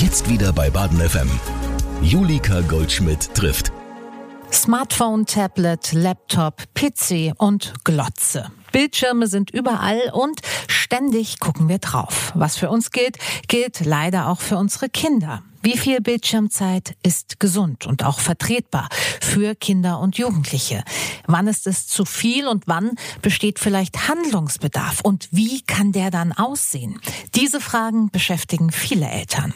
Jetzt wieder bei Baden FM. Julika Goldschmidt trifft. Smartphone, Tablet, Laptop, PC und Glotze. Bildschirme sind überall und ständig gucken wir drauf. Was für uns gilt, gilt leider auch für unsere Kinder. Wie viel Bildschirmzeit ist gesund und auch vertretbar für Kinder und Jugendliche? Wann ist es zu viel und wann besteht vielleicht Handlungsbedarf? Und wie kann der dann aussehen? Diese Fragen beschäftigen viele Eltern.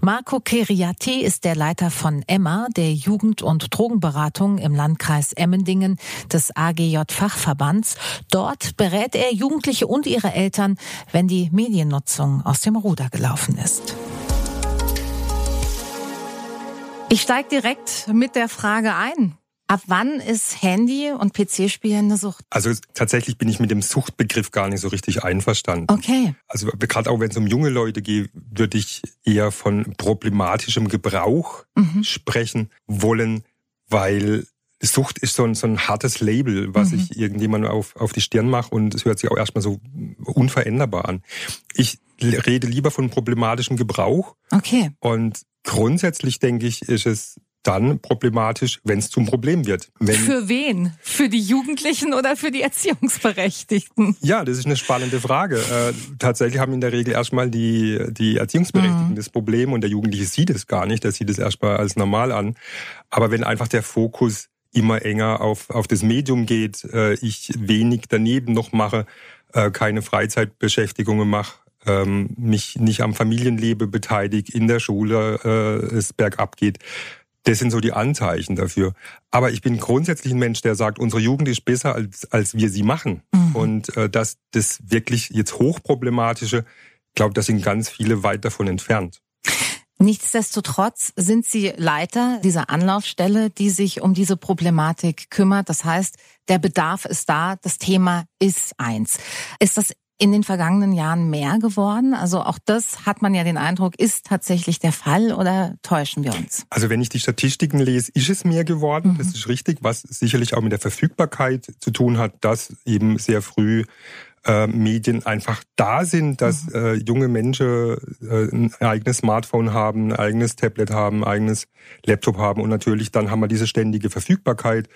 Marco Keriati ist der Leiter von Emma, der Jugend- und Drogenberatung im Landkreis Emmendingen des AGJ Fachverbands. Dort berät er Jugendliche und ihre Eltern, wenn die Mediennutzung aus dem Ruder gelaufen ist. Ich steige direkt mit der Frage ein. Ab wann ist Handy und PC-Spielen eine Sucht? Also tatsächlich bin ich mit dem Suchtbegriff gar nicht so richtig einverstanden. Okay. Also gerade auch wenn es um junge Leute geht, würde ich eher von problematischem Gebrauch mhm. sprechen wollen, weil Sucht ist so ein, so ein hartes Label, was mhm. ich irgendjemand auf, auf die Stirn mache und es hört sich auch erstmal so unveränderbar an. Ich rede lieber von problematischem Gebrauch. Okay. Und Grundsätzlich denke ich, ist es dann problematisch, wenn es zum Problem wird. Wenn für wen? Für die Jugendlichen oder für die Erziehungsberechtigten? Ja, das ist eine spannende Frage. Äh, tatsächlich haben in der Regel erstmal die, die Erziehungsberechtigten mhm. das Problem und der Jugendliche sieht es gar nicht, der sieht es erstmal als normal an. Aber wenn einfach der Fokus immer enger auf, auf das Medium geht, äh, ich wenig daneben noch mache, äh, keine Freizeitbeschäftigungen mache, ähm, mich nicht am Familienleben beteilige, in der Schule äh, es bergab geht. Das sind so die Anzeichen dafür. Aber ich bin grundsätzlich ein Mensch, der sagt, unsere Jugend ist besser, als, als wir sie machen. Mhm. Und äh, dass das wirklich jetzt hochproblematische, ich glaube, da sind ganz viele weit davon entfernt. Nichtsdestotrotz sind Sie Leiter dieser Anlaufstelle, die sich um diese Problematik kümmert. Das heißt, der Bedarf ist da, das Thema ist eins. Ist das in den vergangenen Jahren mehr geworden? Also auch das hat man ja den Eindruck, ist tatsächlich der Fall oder täuschen wir uns? Also wenn ich die Statistiken lese, ist es mehr geworden. Mhm. Das ist richtig, was sicherlich auch mit der Verfügbarkeit zu tun hat, dass eben sehr früh äh, Medien einfach da sind, dass mhm. äh, junge Menschen äh, ein eigenes Smartphone haben, ein eigenes Tablet haben, ein eigenes Laptop haben und natürlich dann haben wir diese ständige Verfügbarkeit.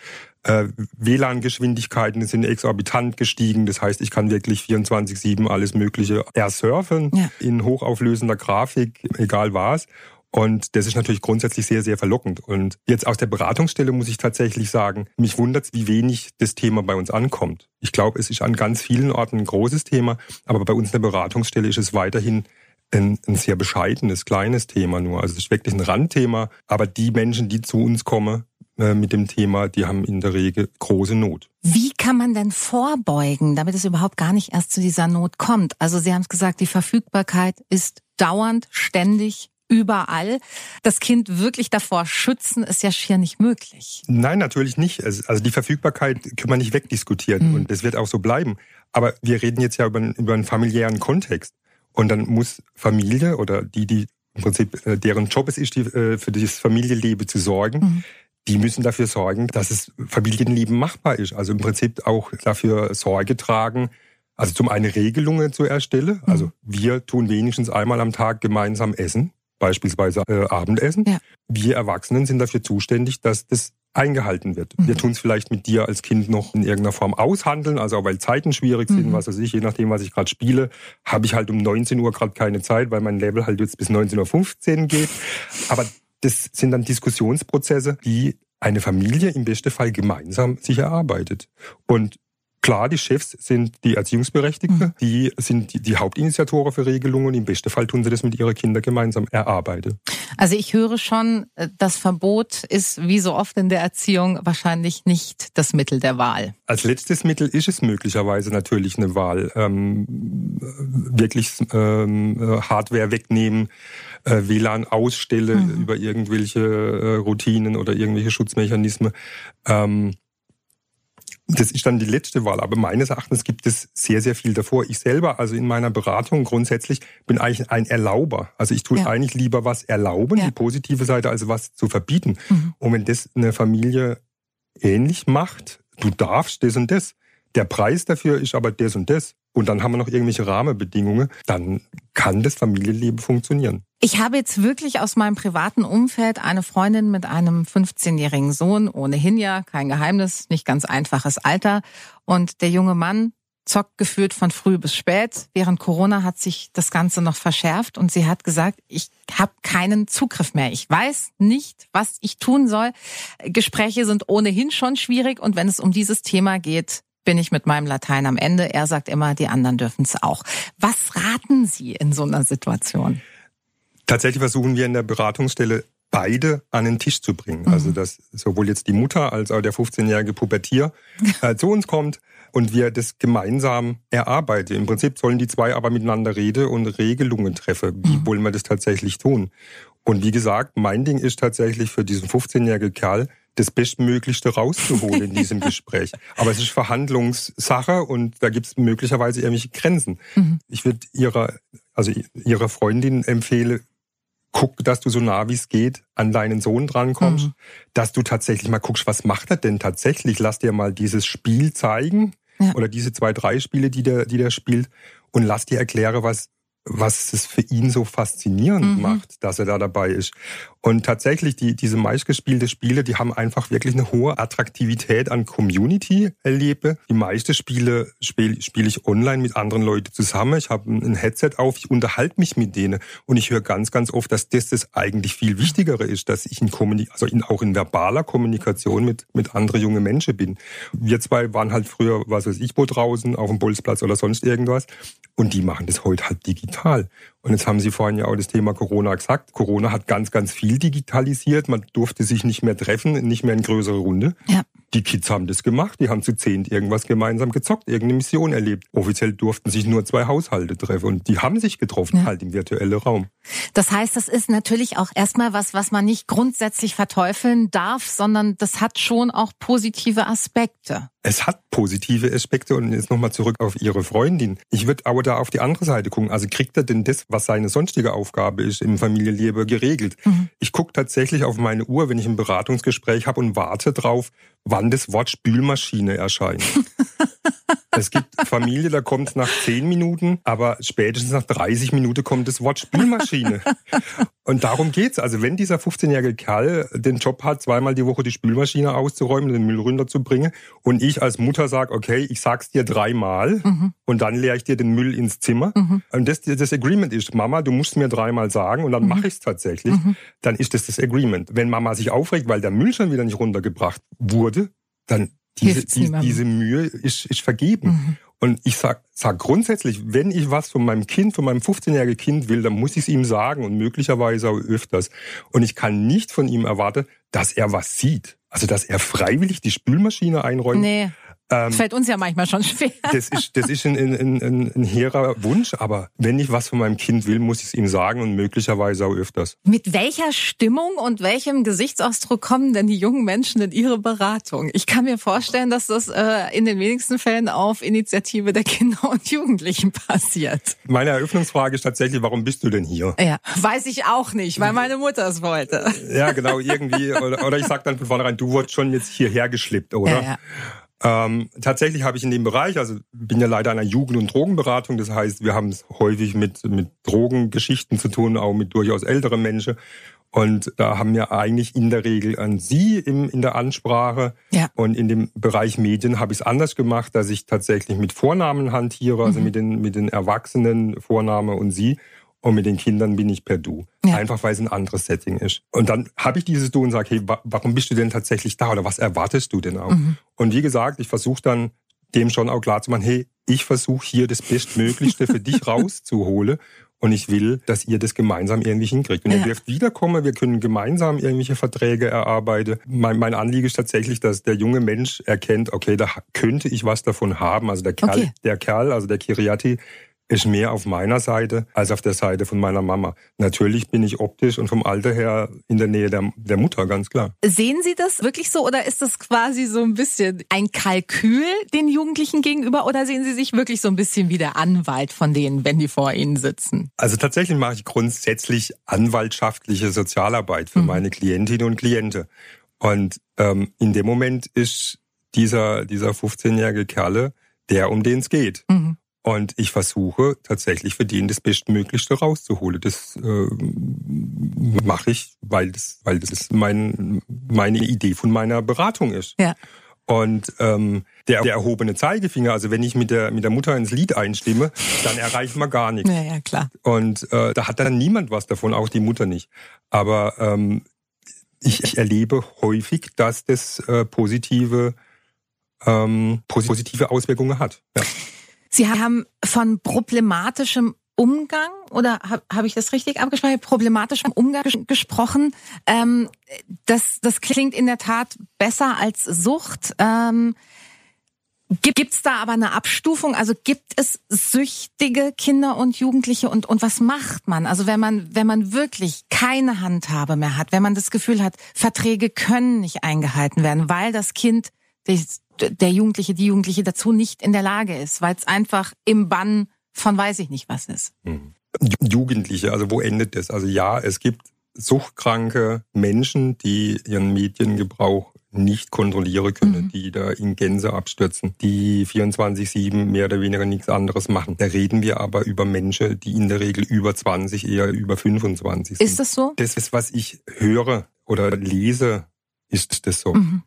Äh, WLAN-Geschwindigkeiten sind exorbitant gestiegen. Das heißt, ich kann wirklich 24-7 alles Mögliche ersurfen ja. in hochauflösender Grafik, egal was. Und das ist natürlich grundsätzlich sehr, sehr verlockend. Und jetzt aus der Beratungsstelle muss ich tatsächlich sagen, mich wundert wie wenig das Thema bei uns ankommt. Ich glaube, es ist an ganz vielen Orten ein großes Thema, aber bei uns in der Beratungsstelle ist es weiterhin ein, ein sehr bescheidenes, kleines Thema nur. Also es ist wirklich ein Randthema, aber die Menschen, die zu uns kommen, mit dem Thema, die haben in der Regel große Not. Wie kann man denn vorbeugen, damit es überhaupt gar nicht erst zu dieser Not kommt? Also Sie haben es gesagt, die Verfügbarkeit ist dauernd, ständig überall. Das Kind wirklich davor schützen, ist ja schier nicht möglich. Nein, natürlich nicht. Also die Verfügbarkeit können wir nicht wegdiskutieren mhm. und das wird auch so bleiben. Aber wir reden jetzt ja über, über einen familiären Kontext. Und dann muss Familie oder die, die im Prinzip äh, deren Job es ist, die, äh, für das Familienleben zu sorgen, mhm. Die müssen dafür sorgen, dass es Familienleben machbar ist. Also im Prinzip auch dafür Sorge tragen, also zum einen Regelungen zu erstellen. Also mhm. wir tun wenigstens einmal am Tag gemeinsam essen beispielsweise äh, Abendessen. Ja. Wir Erwachsenen sind dafür zuständig, dass das eingehalten wird. Mhm. Wir tun es vielleicht mit dir als Kind noch in irgendeiner Form aushandeln, also auch weil Zeiten schwierig sind, mhm. was weiß ich, je nachdem, was ich gerade spiele, habe ich halt um 19 Uhr gerade keine Zeit, weil mein Level halt jetzt bis 19.15 Uhr geht. Aber das sind dann Diskussionsprozesse, die eine Familie im besten Fall gemeinsam sich erarbeitet. Und Klar, die Chefs sind die Erziehungsberechtigten, mhm. die sind die, die Hauptinitiatoren für Regelungen. Im besten Fall tun sie das mit ihren Kindern gemeinsam erarbeiten. Also ich höre schon, äh, das Verbot ist wie so oft in der Erziehung wahrscheinlich nicht das Mittel der Wahl. Als letztes Mittel ist es möglicherweise natürlich eine Wahl. Ähm, wirklich ähm, Hardware wegnehmen, äh, WLAN ausstelle mhm. über irgendwelche äh, Routinen oder irgendwelche Schutzmechanismen. Ähm, das ist dann die letzte Wahl. Aber meines Erachtens gibt es sehr, sehr viel davor. Ich selber, also in meiner Beratung grundsätzlich, bin eigentlich ein Erlauber. Also ich tue ja. eigentlich lieber was erlauben, ja. die positive Seite, als was zu verbieten. Mhm. Und wenn das eine Familie ähnlich macht, du darfst das und das. Der Preis dafür ist aber das und das. Und dann haben wir noch irgendwelche Rahmenbedingungen, dann kann das Familienleben funktionieren. Ich habe jetzt wirklich aus meinem privaten Umfeld eine Freundin mit einem 15-jährigen Sohn, ohnehin ja, kein Geheimnis, nicht ganz einfaches Alter. Und der junge Mann zockt gefühlt von früh bis spät. Während Corona hat sich das Ganze noch verschärft und sie hat gesagt, ich habe keinen Zugriff mehr. Ich weiß nicht, was ich tun soll. Gespräche sind ohnehin schon schwierig und wenn es um dieses Thema geht, bin ich mit meinem Latein am Ende. Er sagt immer, die anderen dürfen es auch. Was raten Sie in so einer Situation? Tatsächlich versuchen wir in der Beratungsstelle beide an den Tisch zu bringen. Mhm. Also dass sowohl jetzt die Mutter als auch der 15-jährige Pubertier äh, zu uns kommt und wir das gemeinsam erarbeiten. Im Prinzip sollen die zwei aber miteinander reden und Regelungen treffen. Wie mhm. wollen wir das tatsächlich tun? Und wie gesagt, mein Ding ist tatsächlich für diesen 15-jährigen Kerl das Bestmöglichste rauszuholen in diesem Gespräch. Aber es ist Verhandlungssache und da gibt es möglicherweise irgendwelche Grenzen. Mhm. Ich würde ihrer, also ihrer Freundin empfehlen, guck, dass du so nah wie es geht an deinen Sohn drankommst, mhm. dass du tatsächlich mal guckst, was macht er denn tatsächlich? Lass dir mal dieses Spiel zeigen ja. oder diese zwei, drei Spiele, die der, die der spielt und lass dir erklären, was, was es für ihn so faszinierend mhm. macht, dass er da dabei ist. Und tatsächlich, die, diese meistgespielte Spiele, die haben einfach wirklich eine hohe Attraktivität an Community erlebe. Die meisten Spiele spiele spiel ich online mit anderen Leuten zusammen. Ich habe ein Headset auf, ich unterhalte mich mit denen und ich höre ganz, ganz oft, dass das das eigentlich viel Wichtigere ist, dass ich in Kommunik also in, auch in verbaler Kommunikation mit, mit anderen jungen Menschen bin. Wir zwei waren halt früher, was weiß ich, wo draußen, auf dem Bolzplatz oder sonst irgendwas. Und die machen das heute halt digital. Und jetzt haben Sie vorhin ja auch das Thema Corona gesagt. Corona hat ganz, ganz viel digitalisiert. Man durfte sich nicht mehr treffen, nicht mehr in größere Runde. Ja. Die Kids haben das gemacht, die haben zu zehnt irgendwas gemeinsam gezockt, irgendeine Mission erlebt. Offiziell durften sich nur zwei Haushalte treffen und die haben sich getroffen, ja. halt im virtuellen Raum. Das heißt, das ist natürlich auch erstmal was, was man nicht grundsätzlich verteufeln darf, sondern das hat schon auch positive Aspekte. Es hat positive Aspekte und jetzt nochmal zurück auf Ihre Freundin. Ich würde aber da auf die andere Seite gucken. Also kriegt er denn das, was seine sonstige Aufgabe ist, im Familienleben geregelt? Mhm. Ich gucke tatsächlich auf meine Uhr, wenn ich ein Beratungsgespräch habe und warte drauf, wann das Wort Spülmaschine erscheint. es gibt Familie, da kommt es nach zehn Minuten, aber spätestens nach 30 Minuten kommt das Wort Spülmaschine. Und darum geht's. Also wenn dieser 15-jährige Kerl den Job hat, zweimal die Woche die Spülmaschine auszuräumen, den Müll runterzubringen, und ich als Mutter sage, okay, ich sag's dir dreimal mhm. und dann leere ich dir den Müll ins Zimmer. Mhm. Und das, das Agreement ist, Mama, du musst mir dreimal sagen und dann mhm. mache ich's tatsächlich. Mhm. Dann ist das das Agreement. Wenn Mama sich aufregt, weil der Müll schon wieder nicht runtergebracht wurde, dann diese, die, diese Mühe ist, ist vergeben. Mhm. Und ich sag, sag grundsätzlich, wenn ich was von meinem Kind, von meinem 15-jährigen Kind will, dann muss ich es ihm sagen und möglicherweise auch öfters. Und ich kann nicht von ihm erwarten, dass er was sieht. Also, dass er freiwillig die Spülmaschine einräumt. Nee. Ähm, Fällt uns ja manchmal schon schwer. Das ist, das ist ein, ein, ein, ein hehrer Wunsch, aber wenn ich was von meinem Kind will, muss ich es ihm sagen und möglicherweise auch öfters. Mit welcher Stimmung und welchem Gesichtsausdruck kommen denn die jungen Menschen in ihre Beratung? Ich kann mir vorstellen, dass das äh, in den wenigsten Fällen auf Initiative der Kinder und Jugendlichen passiert. Meine Eröffnungsfrage ist tatsächlich, warum bist du denn hier? Ja, weiß ich auch nicht, weil meine Mutter es wollte. Ja, genau, irgendwie. Oder, oder ich sag dann von vornherein, du wurdest schon jetzt hierher geschleppt, oder? Ja, ja. Ähm, tatsächlich habe ich in dem Bereich, also bin ja leider einer Jugend- und Drogenberatung, das heißt, wir haben es häufig mit, mit Drogengeschichten zu tun, auch mit durchaus älteren Menschen. Und da haben wir eigentlich in der Regel an Sie im, in der Ansprache. Ja. Und in dem Bereich Medien habe ich es anders gemacht, dass ich tatsächlich mit Vornamen hantiere, also mhm. mit den, mit den Erwachsenen Vorname und Sie. Und mit den Kindern bin ich per Du. Ja. Einfach weil es ein anderes Setting ist. Und dann habe ich dieses Du und sage, hey, warum bist du denn tatsächlich da? Oder was erwartest du denn auch? Mhm. Und wie gesagt, ich versuche dann dem schon auch klar zu machen, hey, ich versuche hier das Bestmöglichste für dich rauszuholen. Und ich will, dass ihr das gemeinsam irgendwie hinkriegt. Und ja. ihr dürft wiederkommen, wir können gemeinsam irgendwelche Verträge erarbeiten. Mein, mein Anliegen ist tatsächlich, dass der junge Mensch erkennt, okay, da könnte ich was davon haben. Also der Kerl, okay. der Kerl, also der Kiriati, ist mehr auf meiner Seite als auf der Seite von meiner Mama. Natürlich bin ich optisch und vom Alter her in der Nähe der, der Mutter, ganz klar. Sehen Sie das wirklich so oder ist das quasi so ein bisschen ein Kalkül den Jugendlichen gegenüber oder sehen Sie sich wirklich so ein bisschen wie der Anwalt von denen, wenn die vor Ihnen sitzen? Also tatsächlich mache ich grundsätzlich anwaltschaftliche Sozialarbeit für mhm. meine Klientinnen und Klienten. Und ähm, in dem Moment ist dieser, dieser 15-jährige Kerle der, um den es geht. Mhm. Und ich versuche tatsächlich für den das Bestmöglichste rauszuholen. Das äh, mache ich, weil das, weil das mein, meine Idee von meiner Beratung ist. Ja. Und ähm, der, der erhobene Zeigefinger, also wenn ich mit der, mit der Mutter ins Lied einstimme, dann erreicht man gar nichts. Ja, ja, klar. Und äh, da hat dann niemand was davon, auch die Mutter nicht. Aber ähm, ich, ich erlebe häufig, dass das äh, positive, ähm, positive Auswirkungen hat. Ja. Sie haben von problematischem Umgang oder habe hab ich das richtig abgesprochen? Problematischem Umgang ges gesprochen. Ähm, das, das klingt in der Tat besser als Sucht. Ähm, Gibt es da aber eine Abstufung? Also gibt es süchtige Kinder und Jugendliche und und was macht man? Also wenn man wenn man wirklich keine Handhabe mehr hat, wenn man das Gefühl hat, Verträge können nicht eingehalten werden, weil das Kind der Jugendliche, die Jugendliche dazu nicht in der Lage ist, weil es einfach im Bann von weiß ich nicht was ist. Mhm. Jugendliche, also wo endet das? Also ja, es gibt suchtkranke Menschen, die ihren Mediengebrauch nicht kontrollieren können, mhm. die da in Gänse abstürzen, die 24-7 mehr oder weniger nichts anderes machen. Da reden wir aber über Menschen, die in der Regel über 20, eher über 25 sind. Ist das so? Das ist, was ich höre oder lese, ist das so. Mhm.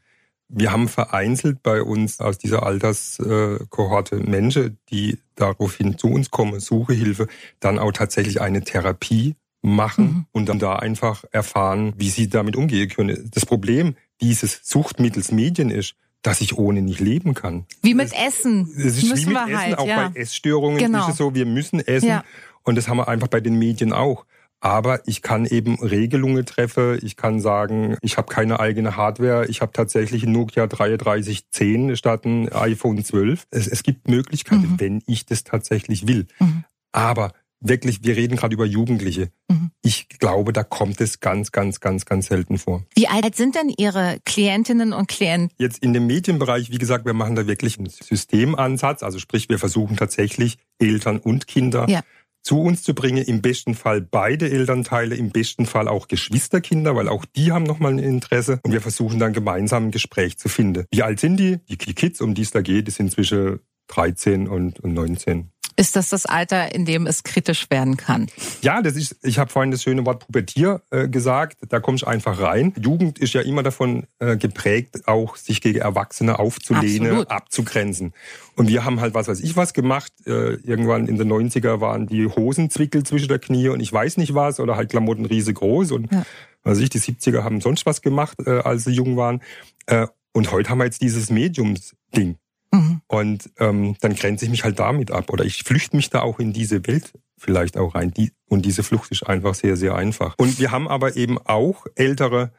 Wir haben vereinzelt bei uns aus dieser Alterskohorte Menschen, die daraufhin zu uns kommen, Suche Hilfe, dann auch tatsächlich eine Therapie machen mhm. und dann da einfach erfahren, wie sie damit umgehen können. Das Problem dieses Suchtmittels Medien ist, dass ich ohne nicht leben kann. Wie mit Essen. Es ist müssen wie mit Essen, halt, auch ja. bei Essstörungen genau. ist es so, wir müssen essen. Ja. Und das haben wir einfach bei den Medien auch. Aber ich kann eben Regelungen treffen. Ich kann sagen, ich habe keine eigene Hardware. Ich habe tatsächlich ein Nokia 3310 statt ein iPhone 12. Es, es gibt Möglichkeiten, mhm. wenn ich das tatsächlich will. Mhm. Aber wirklich, wir reden gerade über Jugendliche. Mhm. Ich glaube, da kommt es ganz, ganz, ganz, ganz selten vor. Wie alt sind denn Ihre Klientinnen und Klienten? Jetzt in dem Medienbereich, wie gesagt, wir machen da wirklich einen Systemansatz. Also sprich, wir versuchen tatsächlich Eltern und Kinder ja zu uns zu bringen, im besten Fall beide Elternteile, im besten Fall auch Geschwisterkinder, weil auch die haben nochmal ein Interesse und wir versuchen dann gemeinsam ein Gespräch zu finden. Wie alt sind die? Die Kids, um die es da geht, die sind zwischen 13 und 19. Ist das das Alter, in dem es kritisch werden kann? Ja, das ist, ich habe vorhin das schöne Wort Pubertier äh, gesagt, da kommst du einfach rein. Jugend ist ja immer davon äh, geprägt, auch sich gegen Erwachsene aufzulehnen, Absolut. abzugrenzen. Und wir haben halt was weiß ich was gemacht. Äh, irgendwann in den 90er waren die Hosenzwickel zwischen der Knie und ich weiß nicht was oder halt Klamotten riesengroß und ja. also ich, die 70er haben sonst was gemacht, äh, als sie jung waren. Äh, und heute haben wir jetzt dieses Mediums-Ding. Mhm. Und ähm, dann grenze ich mich halt damit ab. Oder ich flüchte mich da auch in diese Welt vielleicht auch rein. Die, und diese Flucht ist einfach sehr, sehr einfach. Und wir haben aber eben auch Ältere,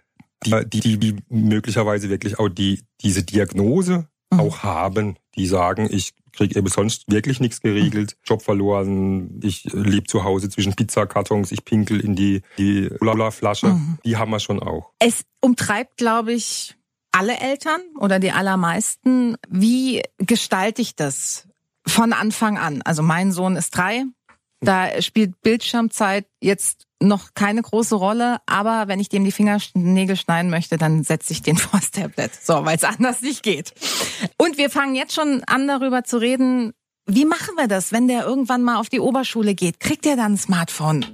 die, die, die möglicherweise wirklich auch die, diese Diagnose mhm. auch haben, die sagen, ich kriege eben sonst wirklich nichts geregelt, mhm. Job verloren, ich lebe zu Hause zwischen Pizzakartons, ich pinkel in die, die Flasche. Mhm. Die haben wir schon auch. Es umtreibt, glaube ich, alle Eltern oder die allermeisten. Wie gestalte ich das von Anfang an? Also mein Sohn ist drei. Da spielt Bildschirmzeit jetzt noch keine große Rolle, aber wenn ich dem die Fingernägel schneiden möchte, dann setze ich den vors Tablet. So, weil es anders nicht geht. Und wir fangen jetzt schon an, darüber zu reden, wie machen wir das, wenn der irgendwann mal auf die Oberschule geht? Kriegt er dann ein Smartphone?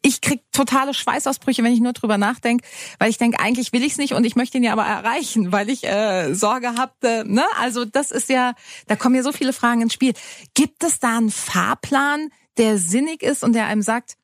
Ich krieg totale Schweißausbrüche, wenn ich nur drüber nachdenke, weil ich denke, eigentlich will ich es nicht und ich möchte ihn ja aber erreichen, weil ich äh, Sorge habe. Äh, ne? Also das ist ja, da kommen ja so viele Fragen ins Spiel. Gibt es da einen Fahrplan, der sinnig ist und der einem sagt,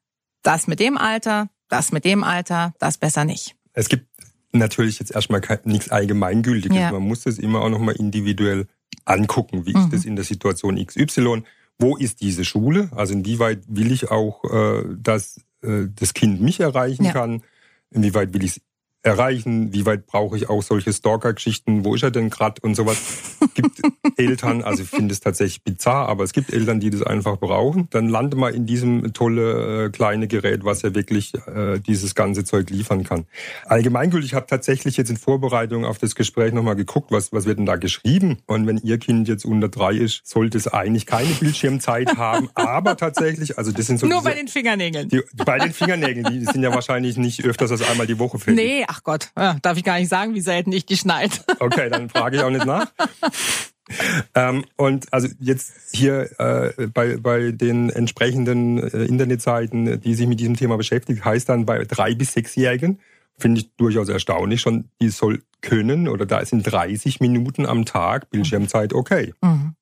das mit dem Alter, das mit dem Alter, das besser nicht? Es gibt natürlich jetzt erstmal nichts Allgemeingültiges. Ja. Man muss das immer auch nochmal individuell angucken, wie mhm. ist das in der Situation XY, wo ist diese Schule, also inwieweit will ich auch, äh, dass äh, das Kind mich erreichen ja. kann, inwieweit will ich es erreichen, wie weit brauche ich auch solche Stalker-Geschichten, wo ist er denn gerade und sowas. Es gibt Eltern, also ich finde es tatsächlich bizarr, aber es gibt Eltern, die das einfach brauchen. Dann lande mal in diesem tolle äh, kleine Gerät, was ja wirklich äh, dieses ganze Zeug liefern kann. Allgemeingültig, ich habe tatsächlich jetzt in Vorbereitung auf das Gespräch nochmal geguckt, was, was wird denn da geschrieben. Und wenn Ihr Kind jetzt unter drei ist, sollte es eigentlich keine Bildschirmzeit haben, aber tatsächlich, also das sind so... Nur diese, bei den Fingernägeln. Die, bei den Fingernägeln, die sind ja wahrscheinlich nicht öfters als einmal die Woche fällig. Nee, ach Gott, darf ich gar nicht sagen, wie selten ich die schneide. Okay, dann frage ich auch nicht nach. ähm, und also jetzt hier äh, bei, bei den entsprechenden äh, Internetseiten, die sich mit diesem Thema beschäftigen, heißt dann bei drei bis sechsjährigen, finde ich durchaus erstaunlich schon, die soll können oder da sind 30 Minuten am Tag Bildschirmzeit okay. Mhm.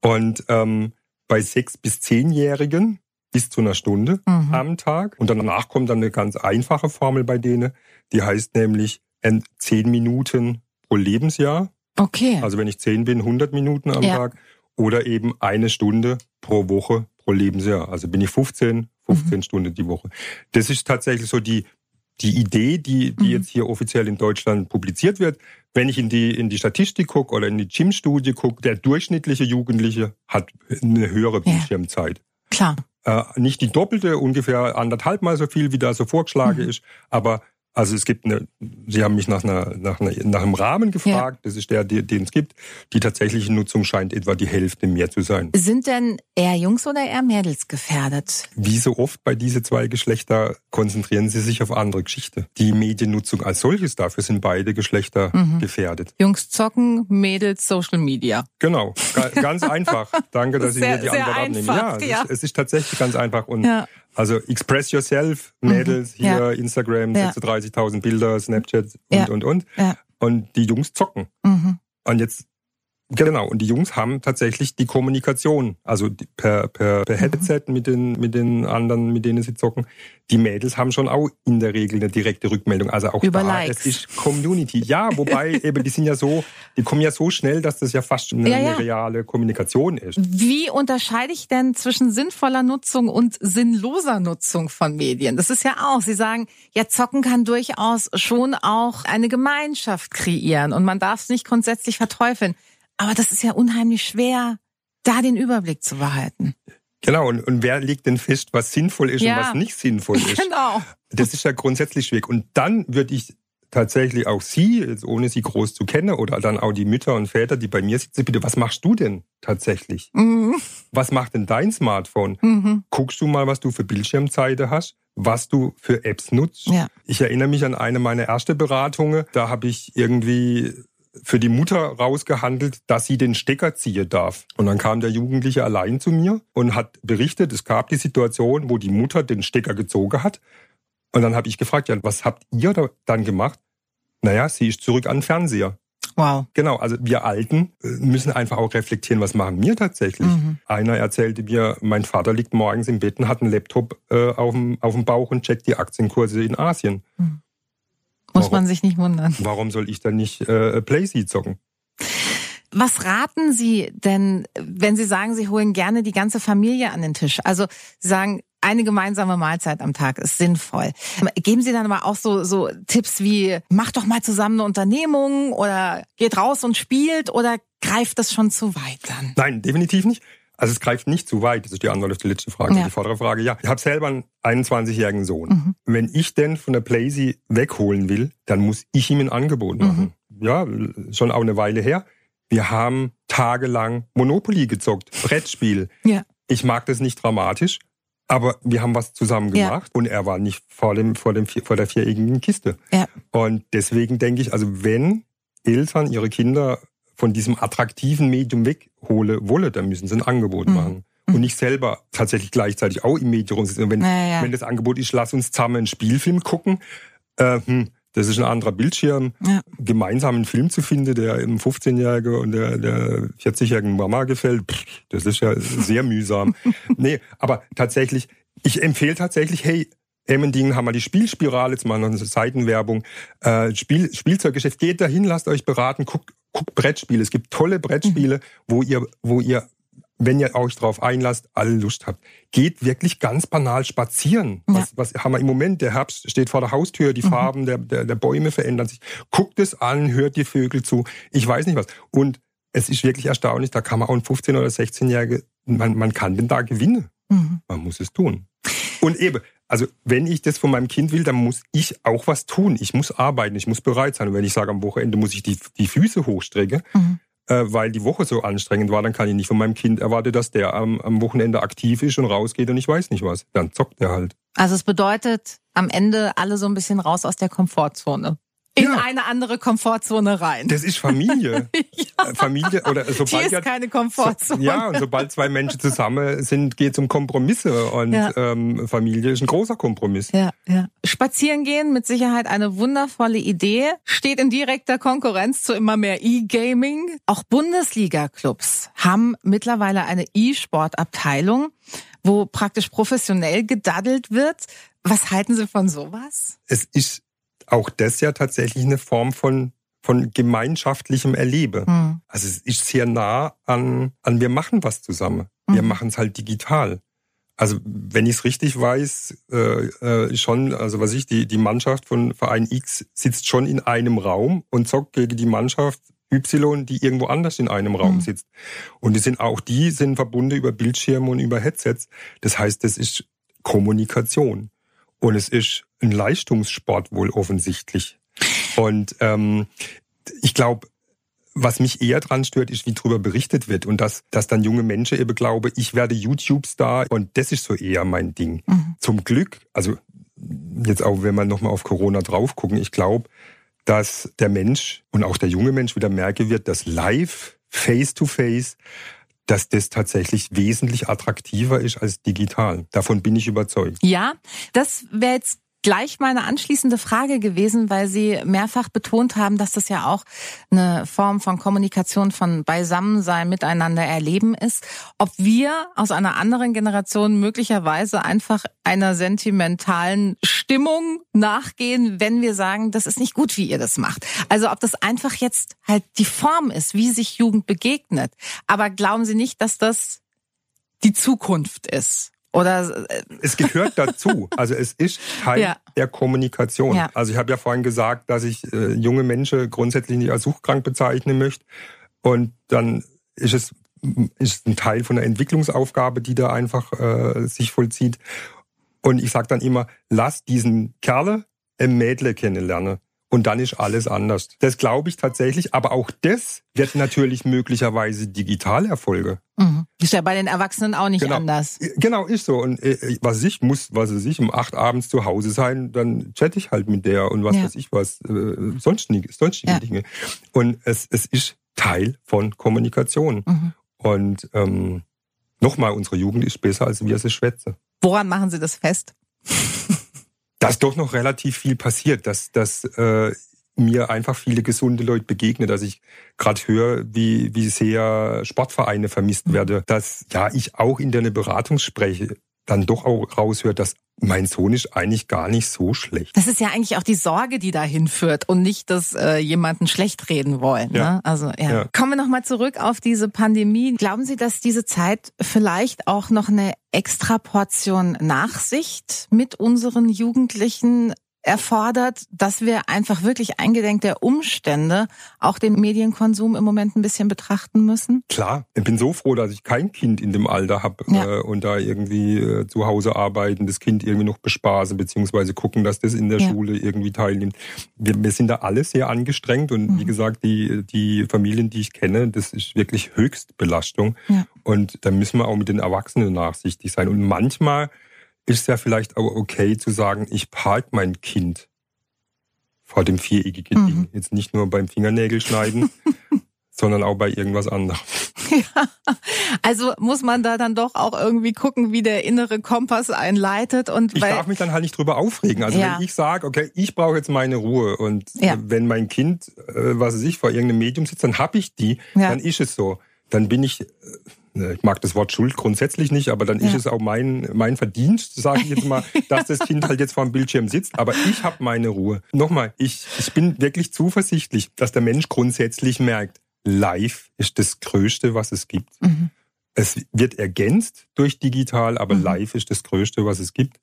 Und ähm, bei sechs bis zehnjährigen bis zu einer Stunde mhm. am Tag. Und danach kommt dann eine ganz einfache Formel bei denen, die heißt nämlich zehn Minuten pro Lebensjahr. Okay. Also wenn ich zehn bin, 100 Minuten am ja. Tag oder eben eine Stunde pro Woche pro Lebensjahr. Also bin ich 15, 15 mhm. Stunden die Woche. Das ist tatsächlich so die, die Idee, die, die mhm. jetzt hier offiziell in Deutschland publiziert wird. Wenn ich in die, in die Statistik gucke oder in die Gym-Studie gucke, der durchschnittliche Jugendliche hat eine höhere Bildschirmzeit. Ja, klar. Äh, nicht die doppelte, ungefähr anderthalb Mal so viel, wie da so vorgeschlagen mhm. ist, aber also es gibt eine, Sie haben mich nach, einer, nach, einer, nach einem Rahmen gefragt, ja. das ist der, den es gibt. Die tatsächliche Nutzung scheint etwa die Hälfte mehr zu sein. Sind denn eher Jungs oder eher Mädels gefährdet? Wie so oft bei diese zwei Geschlechter konzentrieren sie sich auf andere Geschichte. Die Mediennutzung als solches, dafür sind beide Geschlechter mhm. gefährdet. Jungs zocken, Mädels Social Media. Genau, ganz einfach. Danke, dass sehr, Sie mir die Antwort abnehmen. Ja, ja. Es, ist, es, ist, tatsächlich ganz einfach und ja. Also express yourself, mhm. Mädels, mhm. hier ja. Instagram, ja. 36.000 Bilder, Snapchat und, ja. und, und. Und die Jungs zocken. Mhm. Und jetzt Genau, und die Jungs haben tatsächlich die Kommunikation, also per, per, per mhm. Headset mit den, mit den anderen, mit denen sie zocken. Die Mädels haben schon auch in der Regel eine direkte Rückmeldung. Also auch Über da, Likes. es ist Community. Ja, wobei eben, die sind ja so, die kommen ja so schnell, dass das ja fast eine, ja, ja. eine reale Kommunikation ist. Wie unterscheide ich denn zwischen sinnvoller Nutzung und sinnloser Nutzung von Medien? Das ist ja auch, Sie sagen, ja, zocken kann durchaus schon auch eine Gemeinschaft kreieren und man darf es nicht grundsätzlich verteufeln. Aber das ist ja unheimlich schwer, da den Überblick zu behalten. Genau, und, und wer legt denn fest, was sinnvoll ist ja. und was nicht sinnvoll ist? Genau. Das ist ja grundsätzlich schwierig. Und dann würde ich tatsächlich auch Sie, ohne Sie groß zu kennen, oder dann auch die Mütter und Väter, die bei mir sitzen, bitte, was machst du denn tatsächlich? Mhm. Was macht denn dein Smartphone? Mhm. Guckst du mal, was du für Bildschirmzeiten hast? was du für Apps nutzt. Ja. Ich erinnere mich an eine meiner ersten Beratungen. Da habe ich irgendwie für die Mutter rausgehandelt, dass sie den Stecker ziehen darf. Und dann kam der Jugendliche allein zu mir und hat berichtet, es gab die Situation, wo die Mutter den Stecker gezogen hat. Und dann habe ich gefragt, ja, was habt ihr da dann gemacht? Naja, sie ist zurück an den Fernseher. Wow. Genau, also wir Alten äh, müssen einfach auch reflektieren, was machen wir tatsächlich. Mhm. Einer erzählte mir, mein Vater liegt morgens im Bett und hat einen Laptop äh, auf, dem, auf dem Bauch und checkt die Aktienkurse in Asien. Mhm. Muss warum, man sich nicht wundern. Warum soll ich dann nicht äh, Playseed zocken? Was raten Sie denn, wenn Sie sagen, Sie holen gerne die ganze Familie an den Tisch? Also Sie sagen, eine gemeinsame Mahlzeit am Tag ist sinnvoll. Geben Sie dann aber auch so, so Tipps wie, macht doch mal zusammen eine Unternehmung oder geht raus und spielt oder greift das schon zu weit dann? Nein, definitiv nicht. Also es greift nicht zu weit, das ist die Antwort auf die letzte Frage. Ja. Die vordere Frage, ja. Ich habe selber einen 21-jährigen Sohn. Mhm. Wenn ich den von der Playsee wegholen will, dann muss ich ihm ein Angebot mhm. machen. Mhm. Ja, schon auch eine Weile her. Wir haben tagelang Monopoly gezockt, Brettspiel. Ja. Ich mag das nicht dramatisch, aber wir haben was zusammen gemacht ja. und er war nicht vor dem vor dem vor der viereckigen Kiste. Ja. Und deswegen denke ich, also wenn Eltern ihre Kinder von diesem attraktiven Medium weghole wolle, dann müssen sie ein Angebot mhm. machen. Und nicht selber tatsächlich gleichzeitig auch im Medium sitzen. Wenn, ja, wenn das Angebot ist, lass uns zusammen einen Spielfilm gucken, äh, hm, das ist ein anderer Bildschirm, ja. gemeinsam einen Film zu finden, der im 15-Jährigen und der, der 40-jährigen Mama gefällt, pff, das ist ja sehr mühsam. nee, aber tatsächlich, ich empfehle tatsächlich, hey, Emmendingen haben wir die Spielspirale, jetzt mal noch eine Seitenwerbung. Äh, Spiel, Spielzeuggeschäft, geht dahin, lasst euch beraten, guckt, guckt Brettspiele. Es gibt tolle Brettspiele, mhm. wo ihr, wo ihr, wenn ihr euch drauf einlasst, alle Lust habt. Geht wirklich ganz banal spazieren. Ja. Was, was haben wir im Moment? Der Herbst steht vor der Haustür, die mhm. Farben der, der, der Bäume verändern sich. Guckt es an, hört die Vögel zu. Ich weiß nicht was. Und es ist wirklich erstaunlich, da kann man auch ein 15- oder 16-Jährige, man, man kann den da gewinnen. Mhm. Man muss es tun. Und eben, also wenn ich das von meinem Kind will, dann muss ich auch was tun. Ich muss arbeiten, ich muss bereit sein. Und wenn ich sage, am Wochenende muss ich die, die Füße hochstrecken, mhm. äh, weil die Woche so anstrengend war, dann kann ich nicht von meinem Kind erwarten, dass der am, am Wochenende aktiv ist und rausgeht und ich weiß nicht was. Dann zockt er halt. Also es bedeutet am Ende alle so ein bisschen raus aus der Komfortzone. In ja. eine andere Komfortzone rein. Das ist Familie. ja. Familie oder sobald Die ist keine Komfortzone. So, ja, und sobald zwei Menschen zusammen sind, geht es um Kompromisse und ja. ähm, Familie ist ein großer Kompromiss. Ja, ja. Spazieren gehen mit Sicherheit eine wundervolle Idee, steht in direkter Konkurrenz zu immer mehr E-Gaming. Auch Bundesliga-Clubs haben mittlerweile eine E-Sport-Abteilung, wo praktisch professionell gedaddelt wird. Was halten Sie von sowas? Es ist auch das ja tatsächlich eine Form von von gemeinschaftlichem Erlebe. Mhm. Also es ist sehr nah an, an wir machen was zusammen. Wir mhm. machen es halt digital. Also wenn ich es richtig weiß, äh, äh, schon, also was ich, die, die Mannschaft von Verein X sitzt schon in einem Raum und zockt gegen die Mannschaft Y, die irgendwo anders in einem Raum mhm. sitzt. Und die sind auch die sind verbunden über Bildschirme und über Headsets. Das heißt, das ist Kommunikation. Und es ist ein Leistungssport wohl offensichtlich. Und ähm, ich glaube, was mich eher dran stört, ist, wie darüber berichtet wird und dass, dass dann junge Menschen eben glauben, ich werde YouTube-Star und das ist so eher mein Ding. Mhm. Zum Glück, also jetzt auch, wenn wir nochmal auf Corona drauf gucken, ich glaube, dass der Mensch und auch der junge Mensch wieder merken wird, dass live, face-to-face, -face, dass das tatsächlich wesentlich attraktiver ist als digital. Davon bin ich überzeugt. Ja, das wäre jetzt gleich meine anschließende Frage gewesen, weil Sie mehrfach betont haben, dass das ja auch eine Form von Kommunikation, von Beisammensein, miteinander erleben ist. Ob wir aus einer anderen Generation möglicherweise einfach einer sentimentalen Stimmung nachgehen, wenn wir sagen, das ist nicht gut, wie ihr das macht. Also ob das einfach jetzt halt die Form ist, wie sich Jugend begegnet. Aber glauben Sie nicht, dass das die Zukunft ist? Oder äh, es gehört dazu. Also es ist Teil ja. der Kommunikation. Ja. Also ich habe ja vorhin gesagt, dass ich äh, junge Menschen grundsätzlich nicht als suchkrank bezeichnen möchte. Und dann ist es ist ein Teil von der Entwicklungsaufgabe, die da einfach äh, sich vollzieht. Und ich sage dann immer, lass diesen Kerle ein Mädle kennenlernen und dann ist alles anders. Das glaube ich tatsächlich, aber auch das wird natürlich möglicherweise digital Erfolge. Mhm. Ist ja bei den Erwachsenen auch nicht genau. anders. Genau, ist so. Und äh, was ich muss, was weiß ich, um acht abends zu Hause sein, dann chatte ich halt mit der und was ja. weiß ich was, äh, sonstige, sonstige ja. Dinge. Und es, es ist Teil von Kommunikation. Mhm. Und ähm, nochmal, unsere Jugend ist besser, als wir sie schwätzen. Woran machen Sie das fest? Dass doch noch relativ viel passiert, dass, dass äh, mir einfach viele gesunde Leute begegnen, dass ich gerade höre, wie, wie sehr Sportvereine vermisst mhm. werde, dass ja ich auch in der Beratung spreche, dann doch auch raushört, dass mein Sohn ist eigentlich gar nicht so schlecht. Das ist ja eigentlich auch die Sorge, die dahin führt und nicht, dass äh, jemanden schlecht reden wollen. Ja. Ne? Also ja. ja. Kommen wir nochmal zurück auf diese Pandemie. Glauben Sie, dass diese Zeit vielleicht auch noch eine extra Portion Nachsicht mit unseren Jugendlichen erfordert, dass wir einfach wirklich eingedenk der Umstände auch den Medienkonsum im Moment ein bisschen betrachten müssen? Klar, ich bin so froh, dass ich kein Kind in dem Alter habe ja. äh, und da irgendwie äh, zu Hause arbeiten, das Kind irgendwie noch bespaßen, beziehungsweise gucken, dass das in der ja. Schule irgendwie teilnimmt. Wir, wir, sind da alle sehr angestrengt und mhm. wie gesagt, die, die Familien, die ich kenne, das ist wirklich Höchstbelastung. Ja. Und da müssen wir auch mit den Erwachsenen nachsichtig sein. Und manchmal ist ja vielleicht auch okay zu sagen, ich park mein Kind vor dem viereckigen mhm. Ding. Jetzt nicht nur beim Fingernägel schneiden, sondern auch bei irgendwas anderem. Ja, also muss man da dann doch auch irgendwie gucken, wie der innere Kompass einleitet und ich darf mich dann halt nicht drüber aufregen. Also ja. wenn ich sage, okay, ich brauche jetzt meine Ruhe und ja. wenn mein Kind, äh, was weiß ich, vor irgendeinem Medium sitzt, dann hab ich die, ja. dann ist es so. Dann bin ich äh, ich mag das Wort Schuld grundsätzlich nicht, aber dann ja. ist es auch mein, mein Verdienst, sage ich jetzt mal, dass das Kind halt jetzt vor dem Bildschirm sitzt. Aber ich habe meine Ruhe. Nochmal, ich, ich bin wirklich zuversichtlich, dass der Mensch grundsätzlich merkt, live ist das Größte, was es gibt. Mhm. Es wird ergänzt durch digital, aber mhm. live ist das Größte, was es gibt.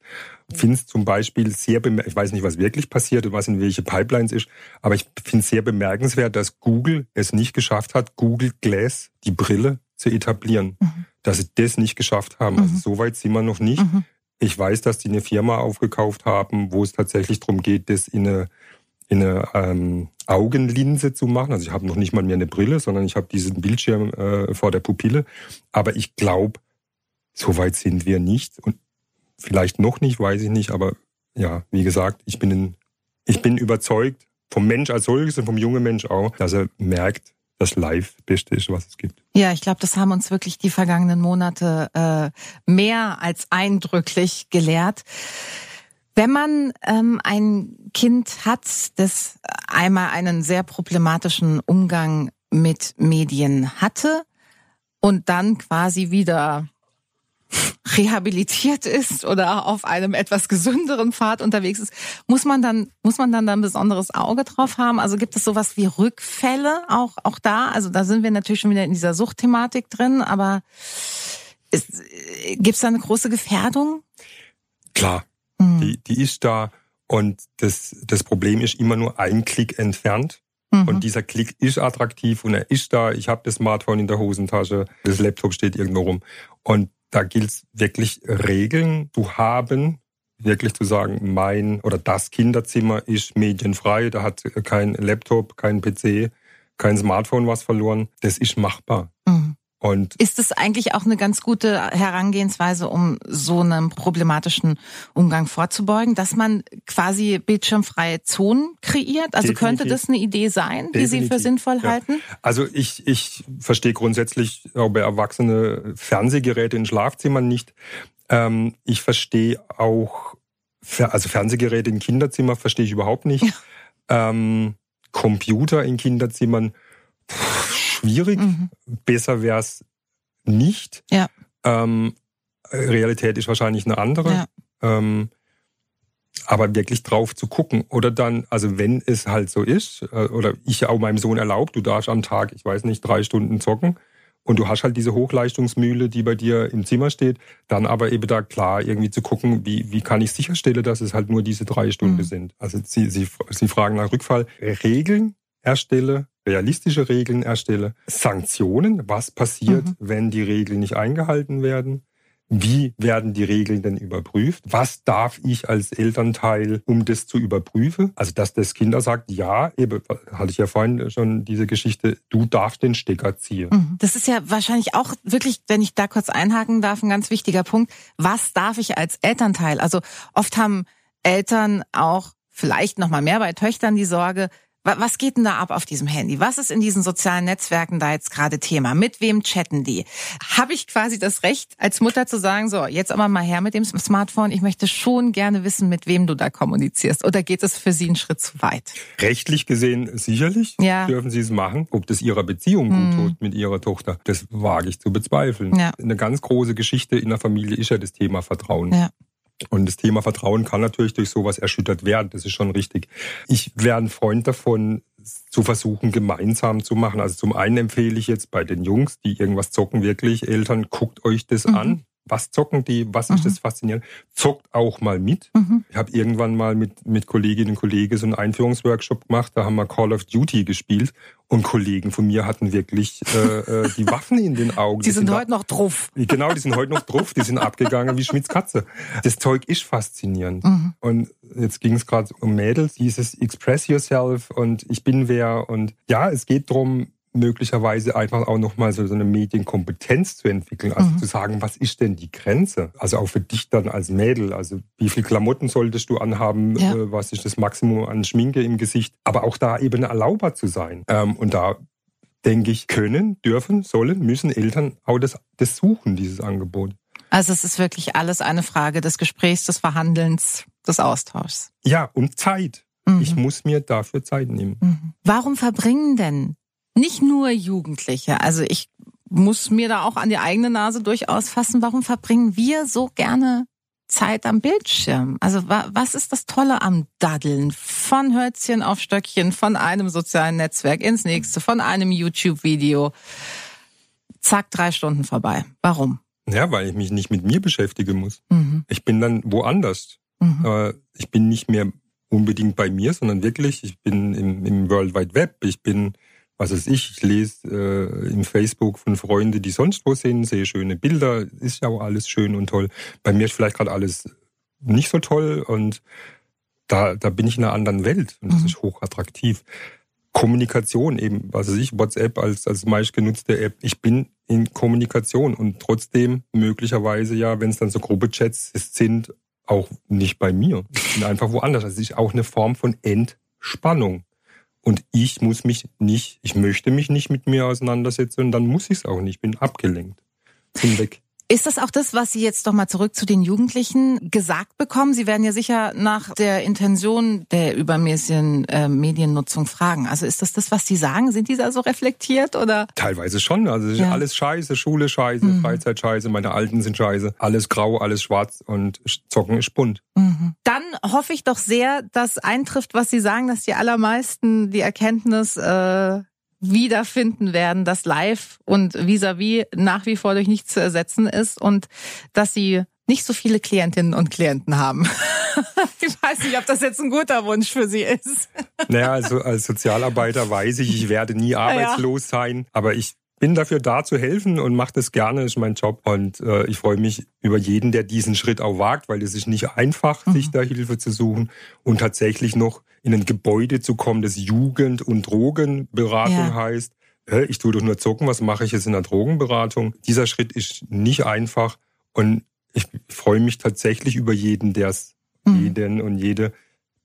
Ich finde es zum Beispiel sehr, ich weiß nicht, was wirklich passiert und was in welche Pipelines ist, aber ich finde es sehr bemerkenswert, dass Google es nicht geschafft hat, Google Glass, die Brille, zu etablieren. Mhm. Dass sie das nicht geschafft haben. Also mhm. Also so weit sind wir noch nicht. Mhm. Ich weiß, dass die eine Firma aufgekauft haben, wo es tatsächlich darum geht, das in eine, in eine ähm, Augenlinse zu machen. Also ich habe noch nicht mal mehr eine Brille, sondern ich habe diesen Bildschirm äh, vor der Pupille. Aber ich glaube, so weit sind wir nicht. Und vielleicht noch nicht, weiß ich nicht. Aber ja, wie gesagt, ich bin, in, ich bin überzeugt, vom Mensch als solches und vom jungen Mensch auch, dass er merkt, das live Beste ist, was es gibt. Ja, ich glaube, das haben uns wirklich die vergangenen Monate äh, mehr als eindrücklich gelehrt. Wenn man ähm, ein Kind hat, das einmal einen sehr problematischen Umgang mit Medien hatte und dann quasi wieder rehabilitiert ist oder auf einem etwas gesünderen Pfad unterwegs ist, muss man dann muss man dann ein besonderes Auge drauf haben? Also gibt es sowas wie Rückfälle auch auch da? Also da sind wir natürlich schon wieder in dieser Suchtthematik drin, aber gibt es da eine große Gefährdung? Klar, mhm. die die ist da und das das Problem ist immer nur ein Klick entfernt. Mhm. Und dieser Klick ist attraktiv und er ist da. Ich habe das Smartphone in der Hosentasche, das Laptop steht irgendwo rum. Und da gilt es wirklich Regeln zu haben, wirklich zu sagen, mein oder das Kinderzimmer ist medienfrei, da hat kein Laptop, kein PC, kein Smartphone was verloren. Das ist machbar. Mhm. Und ist es eigentlich auch eine ganz gute Herangehensweise, um so einem problematischen Umgang vorzubeugen, dass man quasi bildschirmfreie Zonen kreiert? Also Definitiv. könnte das eine Idee sein, die Sie für sinnvoll ja. halten? Also ich, ich verstehe grundsätzlich auch bei Erwachsene Fernsehgeräte in Schlafzimmern nicht. Ähm, ich verstehe auch, also Fernsehgeräte in Kinderzimmer verstehe ich überhaupt nicht. Ja. Ähm, Computer in Kinderzimmern schwierig. Mhm. Besser wäre es nicht. Ja. Ähm, Realität ist wahrscheinlich eine andere. Ja. Ähm, aber wirklich drauf zu gucken. Oder dann, also wenn es halt so ist, äh, oder ich auch meinem Sohn erlaubt, du darfst am Tag, ich weiß nicht, drei Stunden zocken und du hast halt diese Hochleistungsmühle, die bei dir im Zimmer steht, dann aber eben da klar irgendwie zu gucken, wie, wie kann ich sicherstellen, dass es halt nur diese drei Stunden mhm. sind. Also sie, sie, sie fragen nach Rückfall. Regeln erstelle, realistische Regeln erstelle, Sanktionen, was passiert, mhm. wenn die Regeln nicht eingehalten werden, wie werden die Regeln denn überprüft? Was darf ich als Elternteil, um das zu überprüfen? Also, dass das Kinder sagt, ja, eben, hatte ich ja vorhin schon diese Geschichte, du darfst den Stecker ziehen. Mhm. Das ist ja wahrscheinlich auch wirklich, wenn ich da kurz einhaken darf, ein ganz wichtiger Punkt. Was darf ich als Elternteil? Also, oft haben Eltern auch vielleicht noch mal mehr bei Töchtern die Sorge, was geht denn da ab auf diesem Handy? Was ist in diesen sozialen Netzwerken da jetzt gerade Thema? Mit wem chatten die? Habe ich quasi das Recht, als Mutter zu sagen, so, jetzt aber mal her mit dem Smartphone. Ich möchte schon gerne wissen, mit wem du da kommunizierst. Oder geht es für Sie einen Schritt zu weit? Rechtlich gesehen sicherlich ja. dürfen Sie es machen. Ob das Ihrer Beziehung gut hm. tut mit Ihrer Tochter, das wage ich zu bezweifeln. Ja. Eine ganz große Geschichte in der Familie ist ja das Thema Vertrauen. Ja. Und das Thema Vertrauen kann natürlich durch sowas erschüttert werden. Das ist schon richtig. Ich wäre ein Freund davon, zu versuchen, gemeinsam zu machen. Also zum einen empfehle ich jetzt bei den Jungs, die irgendwas zocken, wirklich, Eltern, guckt euch das mhm. an was zocken die, was ist mhm. das faszinierend, zockt auch mal mit. Mhm. Ich habe irgendwann mal mit, mit Kolleginnen und Kollegen so einen Einführungsworkshop gemacht, da haben wir Call of Duty gespielt und Kollegen von mir hatten wirklich äh, äh die Waffen in den Augen. Die, die sind, sind heute noch drauf. Genau, die sind heute noch drauf, die sind abgegangen wie Schmidts Katze. Das Zeug ist faszinierend. Mhm. Und jetzt ging es gerade um Mädels, dieses Express Yourself und ich bin wer und ja, es geht drum möglicherweise einfach auch nochmal so, so eine Medienkompetenz zu entwickeln. Also mhm. zu sagen, was ist denn die Grenze? Also auch für dich dann als Mädel. Also wie viel Klamotten solltest du anhaben? Ja. Äh, was ist das Maximum an Schminke im Gesicht? Aber auch da eben erlaubbar zu sein. Ähm, und da denke ich, können, dürfen, sollen, müssen Eltern auch das, das suchen, dieses Angebot. Also es ist wirklich alles eine Frage des Gesprächs, des Verhandelns, des Austauschs. Ja, und Zeit. Mhm. Ich muss mir dafür Zeit nehmen. Mhm. Warum verbringen denn nicht nur Jugendliche. Also ich muss mir da auch an die eigene Nase durchaus fassen. Warum verbringen wir so gerne Zeit am Bildschirm? Also was ist das Tolle am Daddeln? Von Hölzchen auf Stöckchen, von einem sozialen Netzwerk ins nächste, von einem YouTube-Video. Zack, drei Stunden vorbei. Warum? Ja, weil ich mich nicht mit mir beschäftigen muss. Mhm. Ich bin dann woanders. Mhm. Ich bin nicht mehr unbedingt bei mir, sondern wirklich, ich bin im, im World Wide Web, ich bin was weiß ich, ich lese äh, im Facebook von Freunden, die sonst wo sind, sehe schöne Bilder, ist ja auch alles schön und toll. Bei mir ist vielleicht gerade alles nicht so toll und da, da bin ich in einer anderen Welt und das mhm. ist hochattraktiv. Kommunikation eben, was weiß ich, WhatsApp als, als meistgenutzte App. Ich bin in Kommunikation und trotzdem möglicherweise ja, wenn es dann so Gruppe-Chats sind, auch nicht bei mir. Ich bin einfach woanders. Das ist auch eine Form von Entspannung. Und ich muss mich nicht, ich möchte mich nicht mit mir auseinandersetzen und dann muss ich es auch nicht. Ich bin abgelenkt. Bin weg. Ist das auch das, was Sie jetzt doch mal zurück zu den Jugendlichen gesagt bekommen? Sie werden ja sicher nach der Intention der übermäßigen äh, Mediennutzung fragen. Also ist das das, was Sie sagen? Sind die da so reflektiert oder? Teilweise schon. Also ja. alles scheiße, Schule scheiße, mhm. Freizeit scheiße, meine Alten sind scheiße, alles grau, alles schwarz und Zocken ist bunt. Mhm. Dann hoffe ich doch sehr, dass eintrifft, was Sie sagen, dass die allermeisten die Erkenntnis äh, wiederfinden werden, dass live und vis-à-vis -vis nach wie vor durch nichts zu ersetzen ist und dass sie nicht so viele Klientinnen und Klienten haben. ich weiß nicht, ob das jetzt ein guter Wunsch für Sie ist. Naja, also als Sozialarbeiter weiß ich, ich werde nie arbeitslos sein, aber ich bin dafür da zu helfen und mache das gerne, ist mein Job. Und äh, ich freue mich über jeden, der diesen Schritt auch wagt, weil es ist nicht einfach, mhm. sich da Hilfe zu suchen und tatsächlich noch in ein Gebäude zu kommen, das Jugend- und Drogenberatung ja. heißt. Äh, ich tue doch nur zocken, was mache ich jetzt in der Drogenberatung? Dieser Schritt ist nicht einfach und ich freue mich tatsächlich über jeden, der es, mhm. jeden und jede,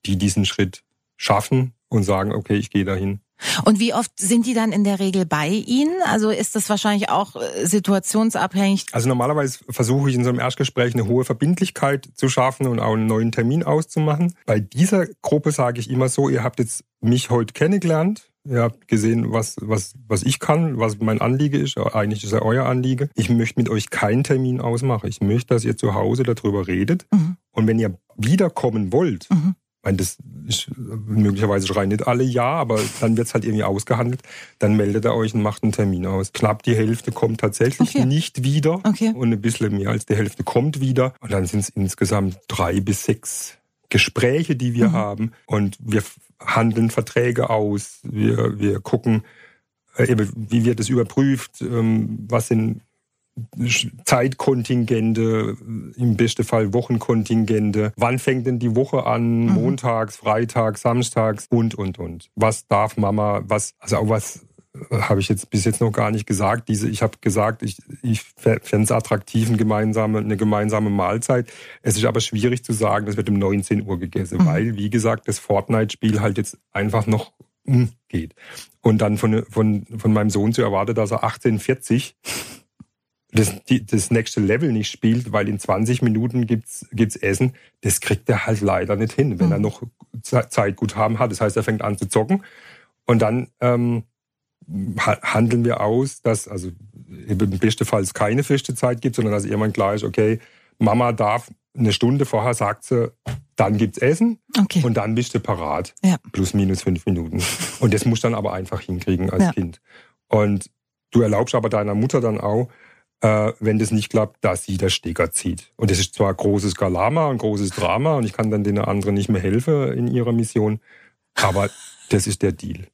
die diesen Schritt schaffen und sagen, okay, ich gehe dahin. Und wie oft sind die dann in der Regel bei Ihnen? Also ist das wahrscheinlich auch äh, situationsabhängig? Also normalerweise versuche ich in so einem Erstgespräch eine hohe Verbindlichkeit zu schaffen und auch einen neuen Termin auszumachen. Bei dieser Gruppe sage ich immer so, ihr habt jetzt mich heute kennengelernt. Ihr habt gesehen, was, was, was ich kann, was mein Anliege ist. Eigentlich ist ja euer Anliege. Ich möchte mit euch keinen Termin ausmachen. Ich möchte, dass ihr zu Hause darüber redet. Mhm. Und wenn ihr wiederkommen wollt, mhm meine, das ist, möglicherweise schreien nicht alle ja, aber dann wird es halt irgendwie ausgehandelt. Dann meldet er euch und macht einen Termin aus. Knapp die Hälfte kommt tatsächlich okay. nicht wieder okay. und ein bisschen mehr als die Hälfte kommt wieder. Und dann sind es insgesamt drei bis sechs Gespräche, die wir mhm. haben. Und wir handeln Verträge aus. Wir, wir gucken, äh, wie wird es überprüft, ähm, was sind Zeitkontingente, im besten Fall Wochenkontingente. Wann fängt denn die Woche an? Mhm. Montags, Freitags, Samstags und, und, und. Was darf Mama, was, also auch was äh, habe ich jetzt bis jetzt noch gar nicht gesagt. Diese, ich habe gesagt, ich, ich fände es attraktiv, eine gemeinsame, eine gemeinsame Mahlzeit. Es ist aber schwierig zu sagen, das wird um 19 Uhr gegessen, mhm. weil, wie gesagt, das Fortnite-Spiel halt jetzt einfach noch geht. Und dann von, von, von meinem Sohn zu erwarten, dass er 1840 das, die, das nächste Level nicht spielt, weil in 20 Minuten gibt's gibt's Essen, das kriegt er halt leider nicht hin, wenn mhm. er noch Zeitguthaben hat. Das heißt, er fängt an zu zocken und dann ähm, handeln wir aus, dass also im besten Fall es keine feste Zeit gibt, sondern dass jemand ist, okay, Mama darf eine Stunde vorher sagt sie, dann gibt's Essen okay. und dann bist du parat. Ja. Plus minus fünf Minuten. Und das musst du dann aber einfach hinkriegen als ja. Kind. Und du erlaubst aber deiner Mutter dann auch, äh, wenn das nicht klappt, dass sie der Stecker zieht. Und das ist zwar großes Galama und großes Drama und ich kann dann den anderen nicht mehr helfen in ihrer Mission, aber das ist der Deal.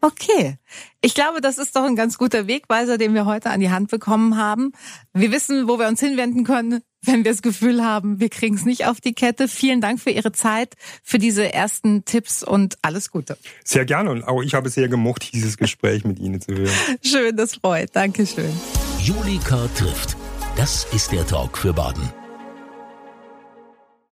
Okay. Ich glaube, das ist doch ein ganz guter Wegweiser, den wir heute an die Hand bekommen haben. Wir wissen, wo wir uns hinwenden können, wenn wir das Gefühl haben, wir kriegen es nicht auf die Kette. Vielen Dank für Ihre Zeit, für diese ersten Tipps und alles Gute. Sehr gerne und auch ich habe es sehr gemocht, dieses Gespräch mit Ihnen zu hören. Schön, das freut. Dankeschön. Julika trifft. Das ist der Talk für Baden.